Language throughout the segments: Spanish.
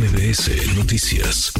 MBS Noticias.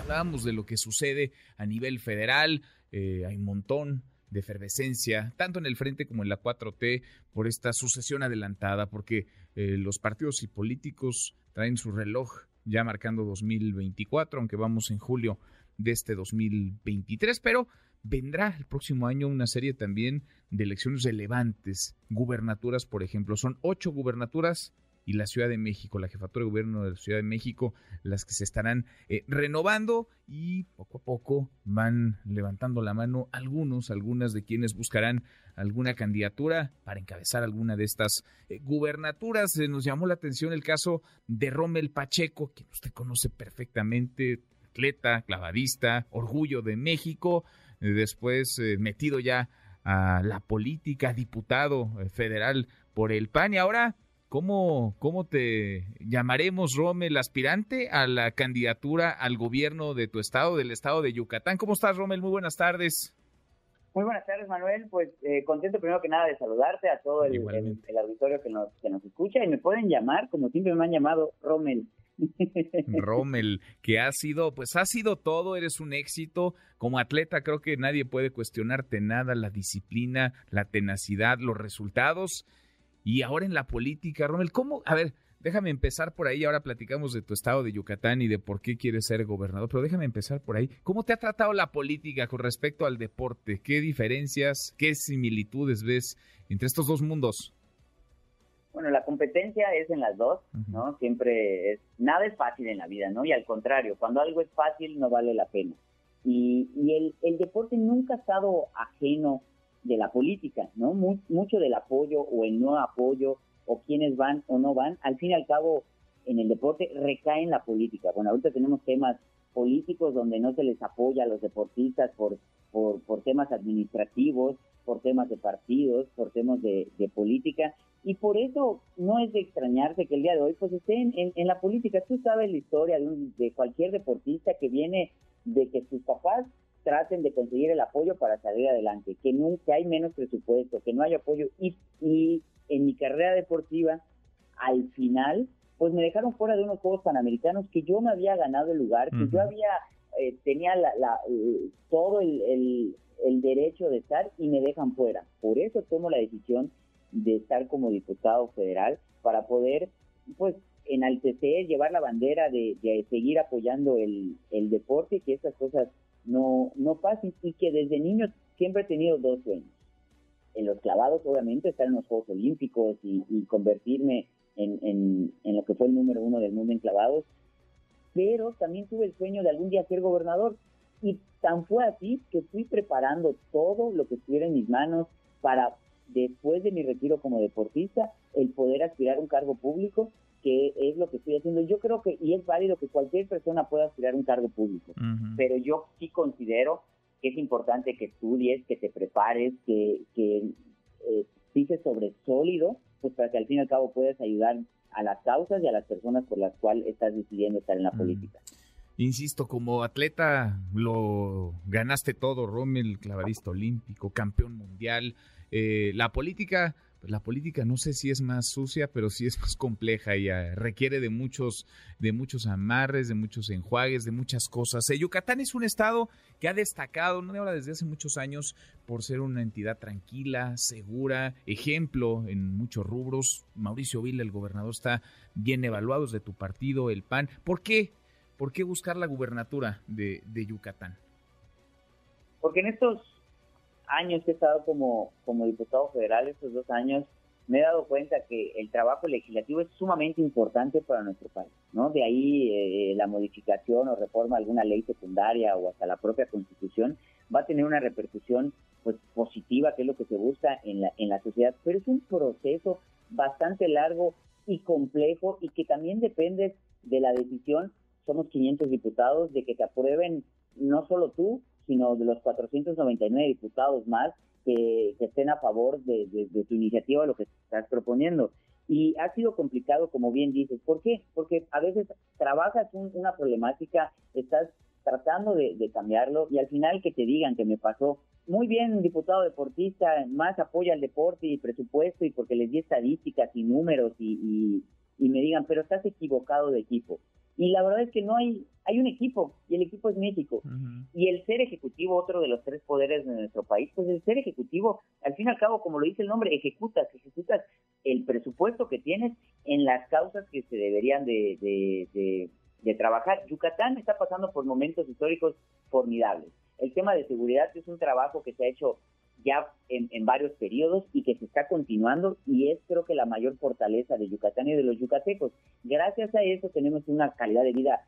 Hablábamos de lo que sucede a nivel federal, eh, hay un montón de efervescencia, tanto en el frente como en la 4T, por esta sucesión adelantada, porque eh, los partidos y políticos traen su reloj ya marcando 2024, aunque vamos en julio de este 2023, pero vendrá el próximo año una serie también de elecciones relevantes, gubernaturas, por ejemplo, son ocho gubernaturas y la Ciudad de México, la jefatura de gobierno de la Ciudad de México, las que se estarán eh, renovando y poco a poco van levantando la mano algunos, algunas de quienes buscarán alguna candidatura para encabezar alguna de estas eh, gubernaturas. nos llamó la atención el caso de Rommel Pacheco, que usted conoce perfectamente, atleta, clavadista, orgullo de México, eh, después metido ya a la política, diputado federal por el PAN y ahora ¿Cómo, ¿Cómo te llamaremos, Rommel, aspirante a la candidatura al gobierno de tu estado, del estado de Yucatán? ¿Cómo estás, Rommel? Muy buenas tardes. Muy buenas tardes, Manuel. Pues eh, contento primero que nada de saludarte a todo el, auditorio que nos, que nos escucha y me pueden llamar, como siempre me han llamado, Rommel. Rommel, que ha sido, pues ha sido todo, eres un éxito. Como atleta creo que nadie puede cuestionarte nada, la disciplina, la tenacidad, los resultados. Y ahora en la política, Ronald, ¿cómo? A ver, déjame empezar por ahí. Ahora platicamos de tu estado de Yucatán y de por qué quieres ser gobernador, pero déjame empezar por ahí. ¿Cómo te ha tratado la política con respecto al deporte? ¿Qué diferencias, qué similitudes ves entre estos dos mundos? Bueno, la competencia es en las dos, ¿no? Siempre es, nada es fácil en la vida, ¿no? Y al contrario, cuando algo es fácil no vale la pena. Y, y el, el deporte nunca ha estado ajeno de la política, ¿no? mucho del apoyo o el no apoyo o quienes van o no van, al fin y al cabo en el deporte recae en la política. Bueno, ahorita tenemos temas políticos donde no se les apoya a los deportistas por, por, por temas administrativos, por temas de partidos, por temas de, política, y por eso no es de extrañarse que el día de hoy pues estén en, en la política. Tú sabes la historia de, un, de cualquier deportista que viene de que sus papás traten de conseguir el apoyo para salir adelante, que nunca hay menos presupuesto, que no hay apoyo y, y en mi carrera deportiva al final pues me dejaron fuera de unos Juegos Panamericanos que yo me había ganado el lugar, que yo había eh, tenía la, eh, todo el, el, derecho de estar y me dejan fuera. Por eso tomo la decisión de estar como diputado federal para poder pues enaltecer, llevar la bandera de, de seguir apoyando el, el deporte y que estas cosas no, no pasen y que desde niño siempre he tenido dos sueños. En los clavados, obviamente, estar en los Juegos Olímpicos y, convertirme en, en, en, lo que fue el número uno del mundo en clavados, pero también tuve el sueño de algún día ser gobernador y tan fue así que fui preparando todo lo que estuviera en mis manos para después de mi retiro como deportista, el poder aspirar a un cargo público que es lo que estoy haciendo. Yo creo que, y es válido que cualquier persona pueda aspirar a un cargo público, pero yo sí considero que es importante que estudies, que te prepares, que, que eh, sobre sólido, pues para que al fin y al cabo puedas ayudar a las causas y a las personas por las cuales estás decidiendo estar en la política. Insisto, como atleta lo ganaste todo, Rommel, clavadista olímpico, campeón mundial. Eh, la política la política no sé si es más sucia, pero sí es más compleja y requiere de muchos, de muchos amarres, de muchos enjuagues, de muchas cosas. Eh, Yucatán es un estado que ha destacado, no ahora desde hace muchos años, por ser una entidad tranquila, segura, ejemplo en muchos rubros. Mauricio Vila, el gobernador, está bien evaluado de tu partido, el PAN. ¿Por qué? ¿Por qué buscar la gubernatura de, de Yucatán? Porque en estos años que he estado como, como diputado federal, estos dos años, me he dado cuenta que el trabajo legislativo es sumamente importante para nuestro país, ¿no? De ahí eh, la modificación o reforma de alguna ley secundaria o hasta la propia constitución va a tener una repercusión pues positiva, que es lo que se busca en la, en la sociedad, pero es un proceso bastante largo y complejo y que también depende de la decisión, somos 500 diputados, de que te aprueben no solo tú, sino de los 499 diputados más que, estén a favor de, tu iniciativa, lo que estás proponiendo. Y ha sido complicado, como bien dices. ¿Por qué? Porque a veces trabajas una problemática, estás tratando de, cambiarlo y al final que te digan que me pasó muy bien, diputado deportista, más apoya al deporte y presupuesto y porque les di estadísticas y números y, y me digan, pero estás equivocado de equipo. Y la verdad es que no hay, hay un equipo y el equipo es México. Y el ser ejecutivo, otro de los tres poderes de nuestro país, pues el ser ejecutivo, al fin y al cabo, como lo dice el nombre, ejecutas, ejecutas el presupuesto que tienes en las causas que se deberían de, de, de trabajar. Yucatán está pasando por momentos históricos formidables. El tema de seguridad es un trabajo que se ha hecho ya en, varios periodos y que se está continuando y es creo que la mayor fortaleza de Yucatán y de los yucatecos. Gracias a eso tenemos una calidad de vida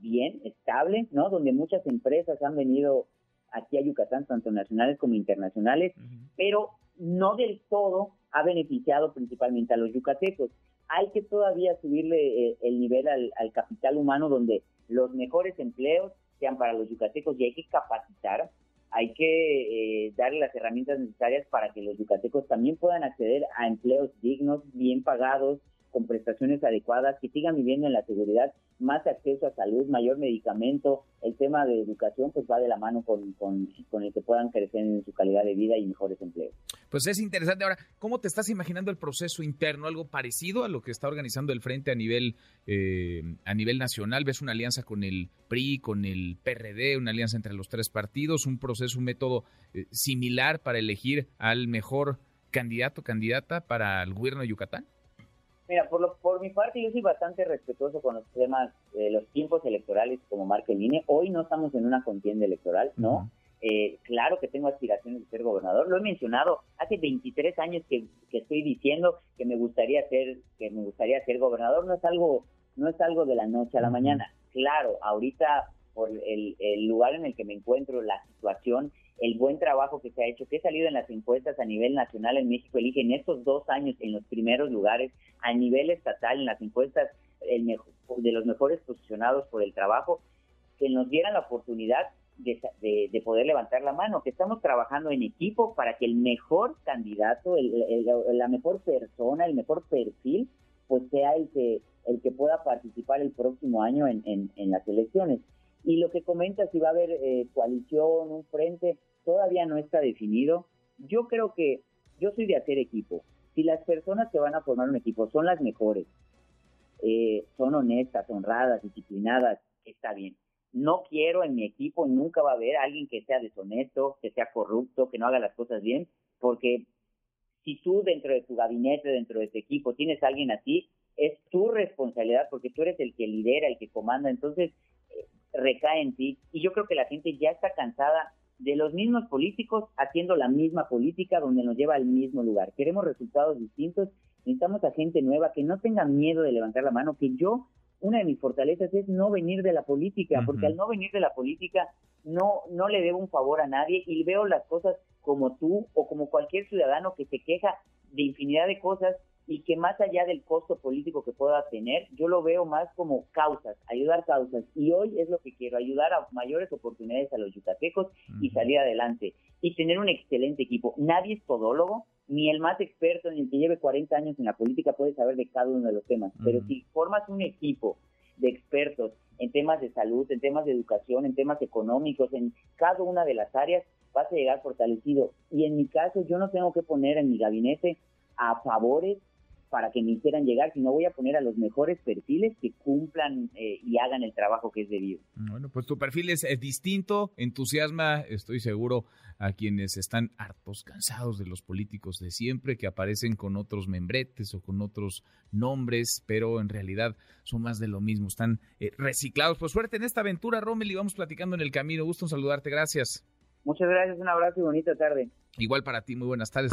bien, estable, ¿no? Donde muchas empresas han venido aquí a Yucatán, tanto nacionales como internacionales, pero no del todo ha beneficiado principalmente a los yucatecos. Hay que todavía subirle eh, el nivel al, al capital humano donde los mejores empleos sean para los yucatecos y hay que capacitar hay que eh, darle las herramientas necesarias para que los yucatecos también puedan acceder a empleos dignos, bien pagados, con prestaciones adecuadas, que sigan viviendo en la seguridad, más acceso a salud, mayor medicamento, el tema de educación pues va de la mano con, con, el que puedan crecer en su calidad de vida y mejores empleos. Pues es interesante. Ahora, ¿cómo te estás imaginando el proceso interno? ¿Algo parecido a lo que está organizando el Frente a nivel, eh, a nivel nacional? ¿Ves una alianza con el PRI, con el PRD, una alianza entre los tres partidos, un proceso, un método eh, similar para elegir al mejor candidato, candidata para el gobierno de Yucatán? Mira, por, lo, por mi parte yo soy bastante respetuoso con los temas, de los tiempos electorales como marca el INE. Hoy no estamos en una contienda electoral, ¿no? Eh, claro que tengo aspiraciones de ser gobernador, lo he mencionado, hace 23 años que, estoy diciendo que me gustaría ser que me gustaría ser gobernador, no es algo no es algo de la noche a la mañana. Claro, ahorita por el, el lugar en el que me encuentro, la situación el buen trabajo que se ha hecho, que he salido en las encuestas a nivel nacional en México, elige en estos dos años en los primeros lugares, a nivel estatal en las encuestas el de los mejores posicionados por el trabajo, que nos dieran la oportunidad de, de, poder levantar la mano, que estamos trabajando en equipo para que el mejor candidato, la mejor persona, el mejor perfil, pues sea el que, el que pueda participar el próximo año en, en, las elecciones. Y lo que comenta si va a haber eh, coalición, un frente, todavía no está definido. Yo creo que yo soy de hacer equipo. Si las personas que van a formar un equipo son las mejores, eh, son honestas, honradas, disciplinadas, está bien. No quiero en mi equipo, nunca va a haber alguien que sea deshonesto, que sea corrupto, que no haga las cosas bien, porque si tú dentro de tu gabinete, dentro de tu equipo, tienes a alguien así, es tu responsabilidad porque tú eres el que lidera, el que comanda, entonces recae en ti. Y yo creo que la gente ya está cansada de los mismos políticos haciendo la misma política donde nos lleva al mismo lugar. Queremos resultados distintos, necesitamos a gente nueva que no tenga miedo de levantar la mano, que yo, una de mis fortalezas es no venir de la política, porque al no venir de la política no, no le debo un favor a nadie y veo las cosas como tú o como cualquier ciudadano que se queja de infinidad de cosas y que más allá del costo político que pueda tener, yo lo veo más como causas, ayudar causas. Y hoy es lo que quiero, ayudar a mayores oportunidades a los yucatecos y salir adelante. Y tener un excelente equipo. Nadie es todólogo, ni el más experto, ni el que lleve 40 años en la política puede saber de cada uno de los temas. Pero si formas un equipo de expertos en temas de salud, en temas de educación, en temas económicos, en cada una de las áreas, vas a llegar fortalecido. Y en mi caso, yo no tengo que poner en mi gabinete a favores para que me hicieran llegar, sino voy a poner a los mejores perfiles que cumplan eh, y hagan el trabajo que es debido. Bueno, pues tu perfil es, distinto, entusiasma, estoy seguro, a quienes están hartos, cansados de los políticos de siempre, que aparecen con otros membretes o con otros nombres, pero en realidad son más de lo mismo, están eh, reciclados. Pues suerte en esta aventura, Rommel, y vamos platicando en el camino. Gusto en saludarte, gracias. Muchas gracias, un abrazo y bonita tarde. Igual para ti, muy buenas tardes